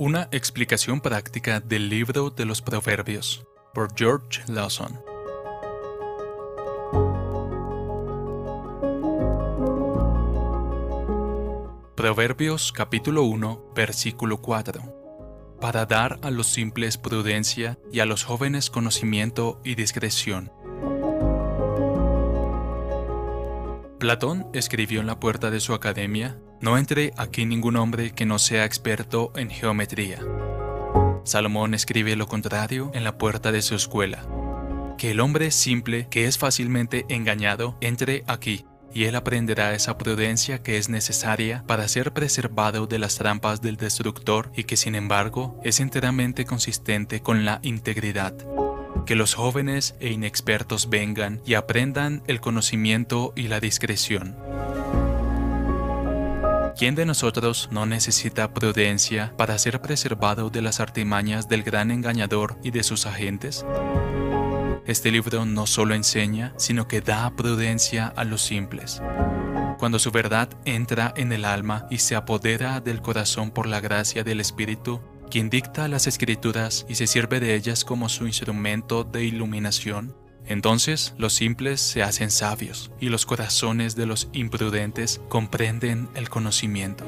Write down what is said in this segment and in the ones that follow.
Una explicación práctica del libro de los Proverbios por George Lawson. Proverbios capítulo 1, versículo 4. Para dar a los simples prudencia y a los jóvenes conocimiento y discreción. Platón escribió en la puerta de su academia, no entre aquí ningún hombre que no sea experto en geometría. Salomón escribe lo contrario en la puerta de su escuela, que el hombre simple que es fácilmente engañado entre aquí y él aprenderá esa prudencia que es necesaria para ser preservado de las trampas del destructor y que sin embargo es enteramente consistente con la integridad que los jóvenes e inexpertos vengan y aprendan el conocimiento y la discreción. ¿Quién de nosotros no necesita prudencia para ser preservado de las artimañas del gran engañador y de sus agentes? Este libro no solo enseña, sino que da prudencia a los simples. Cuando su verdad entra en el alma y se apodera del corazón por la gracia del Espíritu, quien dicta las escrituras y se sirve de ellas como su instrumento de iluminación, entonces los simples se hacen sabios y los corazones de los imprudentes comprenden el conocimiento.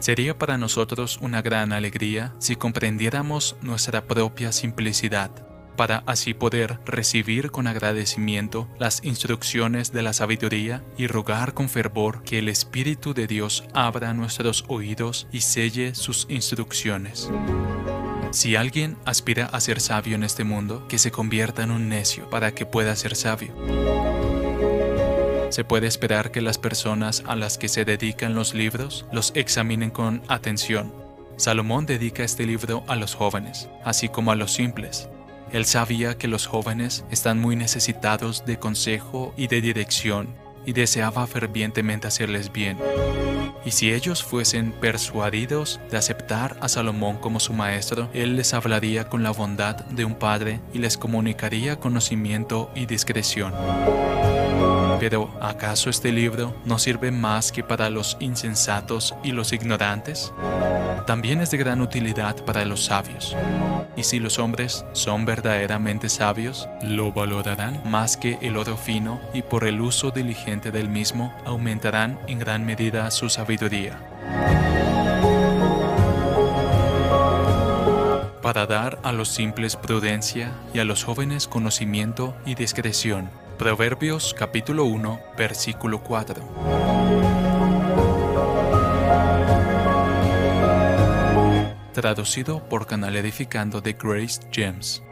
Sería para nosotros una gran alegría si comprendiéramos nuestra propia simplicidad para así poder recibir con agradecimiento las instrucciones de la sabiduría y rogar con fervor que el Espíritu de Dios abra nuestros oídos y selle sus instrucciones. Si alguien aspira a ser sabio en este mundo, que se convierta en un necio para que pueda ser sabio. Se puede esperar que las personas a las que se dedican los libros los examinen con atención. Salomón dedica este libro a los jóvenes, así como a los simples, él sabía que los jóvenes están muy necesitados de consejo y de dirección y deseaba fervientemente hacerles bien. Y si ellos fuesen persuadidos de aceptar a Salomón como su maestro, él les hablaría con la bondad de un padre y les comunicaría conocimiento y discreción. Pero ¿acaso este libro no sirve más que para los insensatos y los ignorantes? También es de gran utilidad para los sabios. Y si los hombres son verdaderamente sabios, lo valorarán más que el oro fino y por el uso diligente del mismo aumentarán en gran medida su sabiduría. Para dar a los simples prudencia y a los jóvenes conocimiento y discreción Proverbios capítulo 1, versículo 4. Traducido por Canal Edificando de Grace James.